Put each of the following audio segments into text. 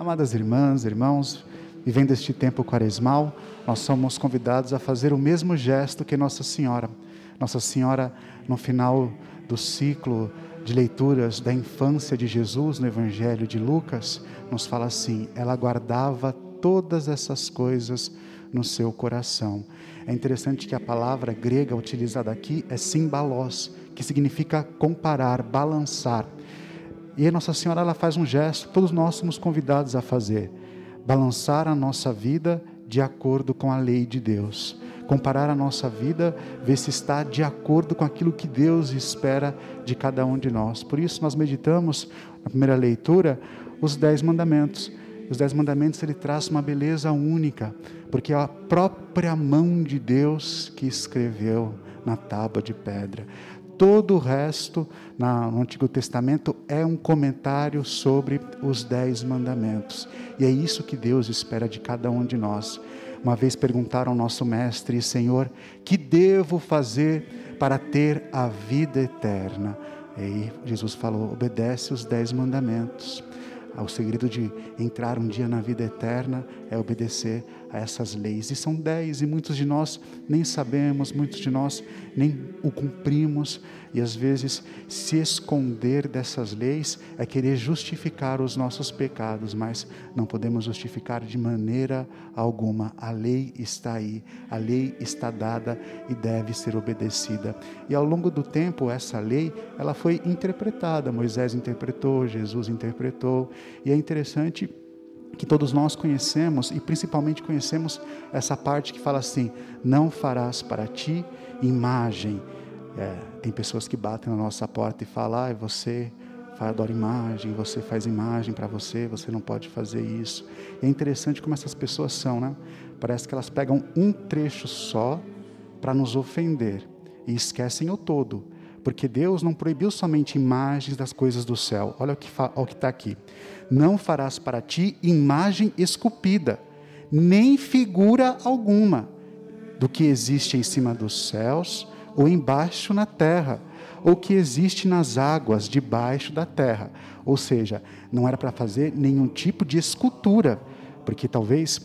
Amadas irmãs, irmãos, vivendo este tempo quaresmal, nós somos convidados a fazer o mesmo gesto que Nossa Senhora. Nossa Senhora, no final do ciclo de leituras da infância de Jesus no Evangelho de Lucas, nos fala assim: ela guardava todas essas coisas no seu coração. É interessante que a palavra grega utilizada aqui é simbalos, que significa comparar, balançar. E Nossa Senhora ela faz um gesto, todos nós somos convidados a fazer, balançar a nossa vida de acordo com a lei de Deus. Comparar a nossa vida, ver se está de acordo com aquilo que Deus espera de cada um de nós. Por isso nós meditamos na primeira leitura os dez mandamentos. Os dez mandamentos ele traz uma beleza única, porque é a própria mão de Deus que escreveu na tábua de pedra. Todo o resto no Antigo Testamento é um comentário sobre os dez mandamentos. E é isso que Deus espera de cada um de nós. Uma vez perguntaram ao nosso mestre, Senhor, que devo fazer para ter a vida eterna? E aí Jesus falou: obedece os dez mandamentos. O segredo de entrar um dia na vida eterna é obedecer a essas leis. E são dez, e muitos de nós nem sabemos, muitos de nós nem o cumprimos. E às vezes se esconder dessas leis é querer justificar os nossos pecados, mas não podemos justificar de maneira alguma. A lei está aí, a lei está dada e deve ser obedecida. E ao longo do tempo, essa lei ela foi interpretada. Moisés interpretou, Jesus interpretou. E é interessante que todos nós conhecemos e principalmente conhecemos essa parte que fala assim: não farás para ti imagem. É, tem pessoas que batem na nossa porta e falam: ah, você adora imagem, você faz imagem para você, você não pode fazer isso. E é interessante como essas pessoas são, né? Parece que elas pegam um trecho só para nos ofender e esquecem o todo. Porque Deus não proibiu somente imagens das coisas do céu. Olha o que está aqui. Não farás para ti imagem esculpida, nem figura alguma do que existe em cima dos céus ou embaixo na terra, ou que existe nas águas debaixo da terra. Ou seja, não era para fazer nenhum tipo de escultura, porque talvez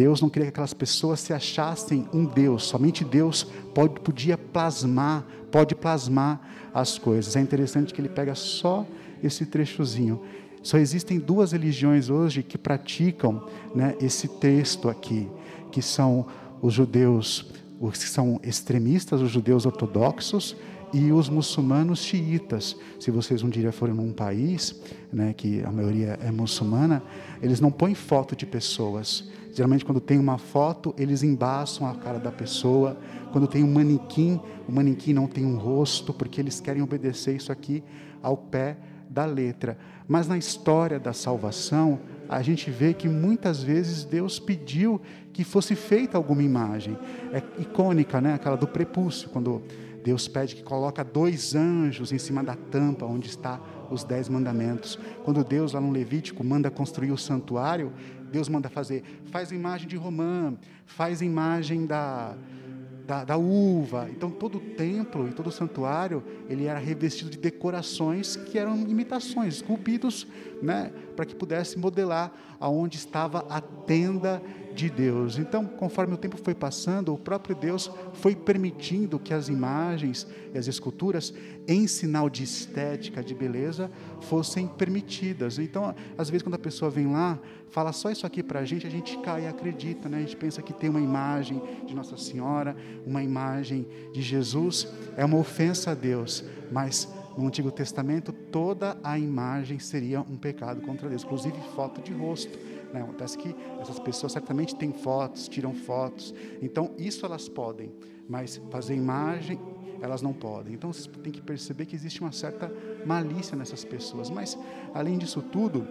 Deus não queria que aquelas pessoas se achassem um Deus, somente Deus pode, podia plasmar, pode plasmar as coisas. É interessante que ele pega só esse trechozinho só existem duas religiões hoje que praticam né, esse texto aqui, que são os judeus, os que são extremistas, os judeus ortodoxos e os muçulmanos xiitas. Se vocês um dia forem num país, né, que a maioria é muçulmana, eles não põem foto de pessoas. Geralmente, quando tem uma foto, eles embaçam a cara da pessoa. Quando tem um manequim, o manequim não tem um rosto, porque eles querem obedecer isso aqui ao pé da letra. Mas na história da salvação, a gente vê que muitas vezes Deus pediu que fosse feita alguma imagem. É icônica, né? Aquela do prepúcio, quando Deus pede que coloca dois anjos em cima da tampa onde está os dez mandamentos. Quando Deus lá no Levítico manda construir o santuário, Deus manda fazer, faz imagem de romã, faz imagem da da, da, uva. Então todo o templo e todo o santuário ele era revestido de decorações que eram imitações, esculpidos, né, para que pudesse modelar aonde estava a tenda de Deus. Então, conforme o tempo foi passando, o próprio Deus foi permitindo que as imagens e as esculturas, em sinal de estética, de beleza, fossem permitidas. Então, às vezes, quando a pessoa vem lá, fala só isso aqui para a gente, a gente cai e acredita, né? A gente pensa que tem uma imagem de Nossa Senhora, uma imagem de Jesus, é uma ofensa a Deus, mas no Antigo Testamento toda a imagem seria um pecado contra Deus, inclusive foto de rosto. Né? Acontece que essas pessoas certamente têm fotos, tiram fotos. Então, isso elas podem, mas fazer imagem, elas não podem. Então, vocês têm que perceber que existe uma certa malícia nessas pessoas. Mas, além disso tudo,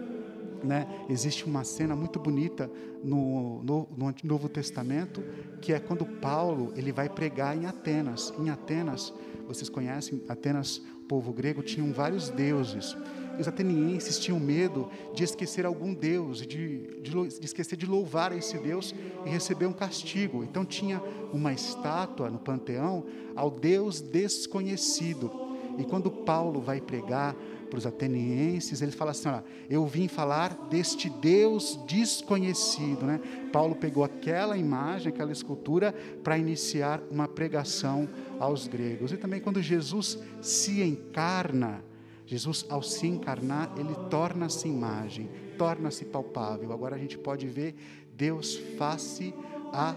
né, existe uma cena muito bonita no, no, no, Novo Testamento, que é quando Paulo ele vai pregar em Atenas. Em Atenas, vocês conhecem, Atenas, o povo grego, tinham vários deuses os atenienses tinham medo de esquecer algum Deus, de, de, de, esquecer de louvar esse Deus e receber um castigo. Então tinha uma estátua no panteão ao Deus desconhecido. E quando Paulo vai pregar para os atenienses, ele fala assim: olha, eu vim falar deste Deus desconhecido. Né? Paulo pegou aquela imagem, aquela escultura, para iniciar uma pregação aos gregos. E também quando Jesus se encarna, Jesus, ao se encarnar, ele torna-se imagem, torna-se palpável. Agora a gente pode ver Deus face a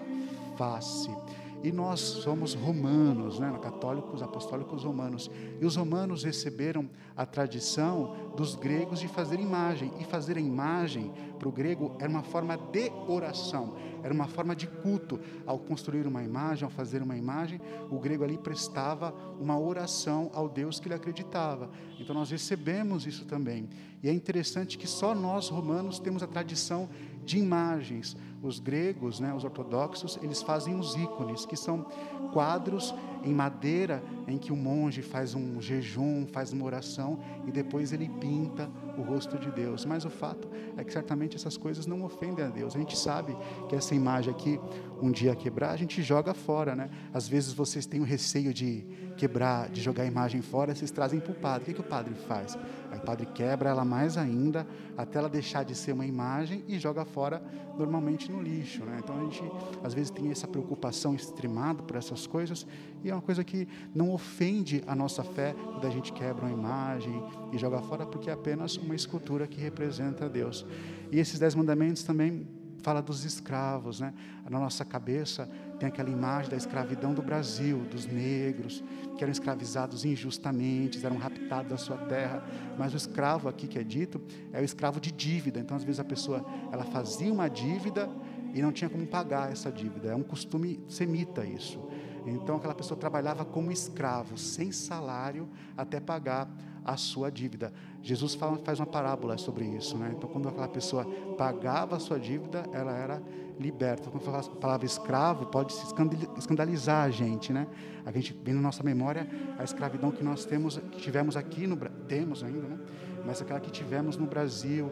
face. E nós somos romanos, né? católicos, apostólicos romanos. E os romanos receberam a tradição dos gregos de fazer imagem. E fazer a imagem, para o grego, era uma forma de oração, era uma forma de culto. Ao construir uma imagem, ao fazer uma imagem, o grego ali prestava uma oração ao Deus que ele acreditava. Então nós recebemos isso também. E é interessante que só nós, romanos, temos a tradição de imagens. Os gregos, né, os ortodoxos, eles fazem os ícones, que são quadros em madeira em que o monge faz um jejum, faz uma oração e depois ele pinta o rosto de Deus. Mas o fato é que certamente essas coisas não ofendem a Deus. A gente sabe que essa imagem aqui, um dia quebrar, a gente joga fora, né? Às vezes vocês têm o receio de quebrar, de jogar a imagem fora, vocês trazem para o padre. O que, que o padre faz? Aí o padre quebra ela mais ainda, até ela deixar de ser uma imagem e joga fora normalmente no lixo, né? Então a gente às vezes tem essa preocupação extremada por essas coisas e é uma coisa que não ofende a nossa fé quando a gente quebra uma imagem e joga fora, porque é apenas uma escultura que representa Deus. E esses dez mandamentos também fala dos escravos, né? Na nossa cabeça tem aquela imagem da escravidão do Brasil, dos negros que eram escravizados injustamente, eram raptados da sua terra. Mas o escravo aqui que é dito é o escravo de dívida. Então às vezes a pessoa ela fazia uma dívida e não tinha como pagar essa dívida. É um costume semita isso. Então aquela pessoa trabalhava como escravo, sem salário, até pagar a sua dívida. Jesus fala, faz uma parábola sobre isso. Né? Então, quando aquela pessoa pagava a sua dívida, ela era liberta. Quando fala a palavra escravo, pode se escandalizar a gente. Né? A gente vem na nossa memória a escravidão que nós temos, que tivemos aqui no temos ainda, né? mas aquela que tivemos no Brasil.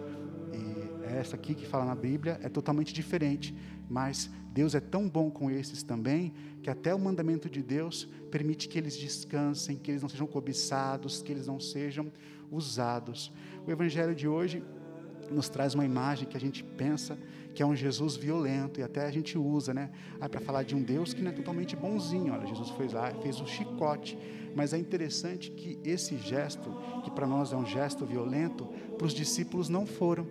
Essa aqui que fala na Bíblia é totalmente diferente. Mas Deus é tão bom com esses também, que até o mandamento de Deus permite que eles descansem, que eles não sejam cobiçados, que eles não sejam usados. O Evangelho de hoje nos traz uma imagem que a gente pensa que é um Jesus violento, e até a gente usa, né? Ah, para falar de um Deus que não é totalmente bonzinho. Olha, Jesus foi lá, fez o chicote. Mas é interessante que esse gesto, que para nós é um gesto violento, para os discípulos não foram.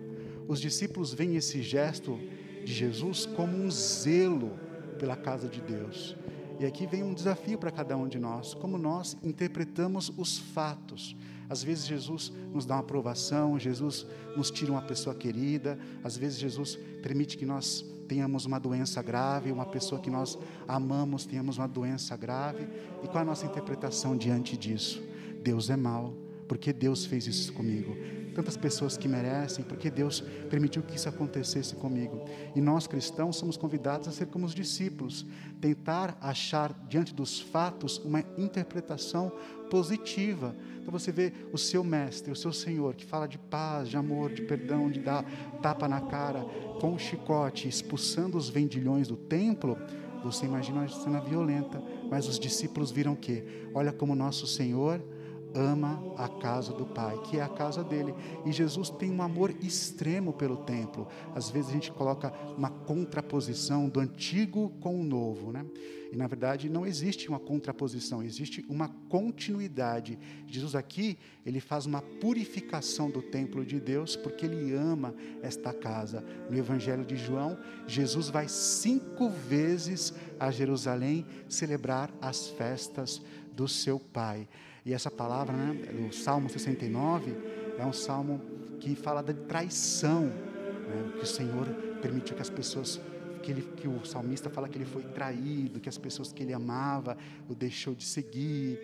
Os discípulos veem esse gesto de Jesus como um zelo pela casa de Deus. E aqui vem um desafio para cada um de nós, como nós interpretamos os fatos. Às vezes Jesus nos dá uma aprovação, Jesus nos tira uma pessoa querida, às vezes Jesus permite que nós tenhamos uma doença grave, uma pessoa que nós amamos tenhamos uma doença grave. E qual a nossa interpretação diante disso? Deus é mau, porque Deus fez isso comigo tantas pessoas que merecem, porque Deus permitiu que isso acontecesse comigo. E nós cristãos somos convidados a ser como os discípulos, tentar achar diante dos fatos uma interpretação positiva. Então você vê o seu mestre, o seu Senhor, que fala de paz, de amor, de perdão, de dar tapa na cara com o chicote, expulsando os vendilhões do templo. Você imagina uma cena violenta, mas os discípulos viram que, olha como nosso Senhor ama a casa do Pai, que é a casa dele. E Jesus tem um amor extremo pelo templo. Às vezes a gente coloca uma contraposição do antigo com o novo, né? E na verdade não existe uma contraposição, existe uma continuidade. Jesus aqui, ele faz uma purificação do templo de Deus, porque ele ama esta casa. No Evangelho de João, Jesus vai cinco vezes a Jerusalém celebrar as festas do seu Pai. E essa palavra, né, o Salmo 69, é um salmo que fala da traição, né, que o Senhor permitiu que as pessoas que, ele, que o salmista fala que ele foi traído, que as pessoas que ele amava o deixou de seguir.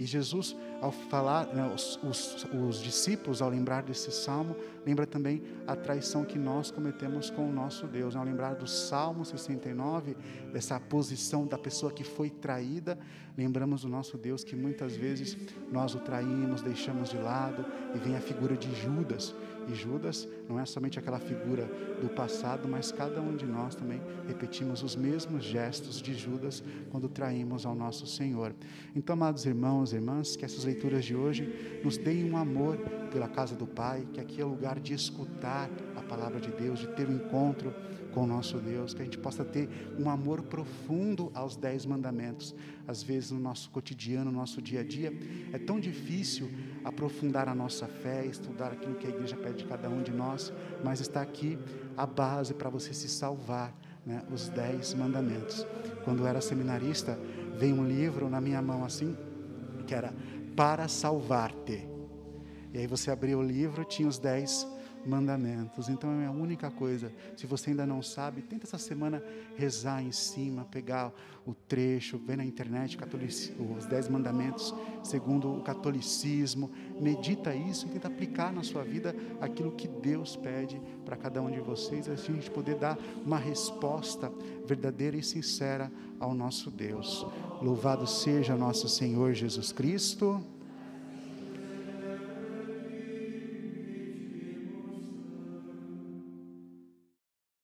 E Jesus, ao falar, né, os, os, os, discípulos, ao lembrar desse salmo, lembra também a traição que nós cometemos com o nosso Deus. Ao lembrar do Salmo 69, dessa posição da pessoa que foi traída, lembramos do nosso Deus que muitas vezes nós o traímos, deixamos de lado, e vem a figura de Judas, e Judas não é somente aquela figura do passado, mas cada um de nós também repetimos os mesmos gestos de Judas quando traímos ao nosso Senhor. Então, amados irmãos e irmãs, que essas leituras de hoje nos deem um amor pela casa do Pai, que aqui é lugar de escutar a palavra de Deus, de ter um encontro com o nosso Deus, que a gente possa ter um amor profundo aos dez mandamentos. Às vezes, no nosso cotidiano, no nosso dia a dia, é tão difícil aprofundar a nossa fé, estudar aquilo que a igreja pede de cada um de nós, mas está aqui a base para você se salvar, né? os dez mandamentos. Quando eu era seminarista, veio um livro na minha mão assim, que era Para Salvar-te. E aí você abriu o livro, tinha os dez mandamentos. Então é a única coisa. Se você ainda não sabe, tenta essa semana rezar em cima, pegar o trecho, ver na internet os dez mandamentos segundo o catolicismo. Medita isso e tenta aplicar na sua vida aquilo que Deus pede para cada um de vocês, assim a gente poder dar uma resposta verdadeira e sincera ao nosso Deus. Louvado seja nosso Senhor Jesus Cristo.